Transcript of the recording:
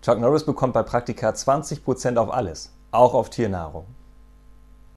Chuck Norris bekommt bei Praktika 20% auf alles, auch auf Tiernahrung.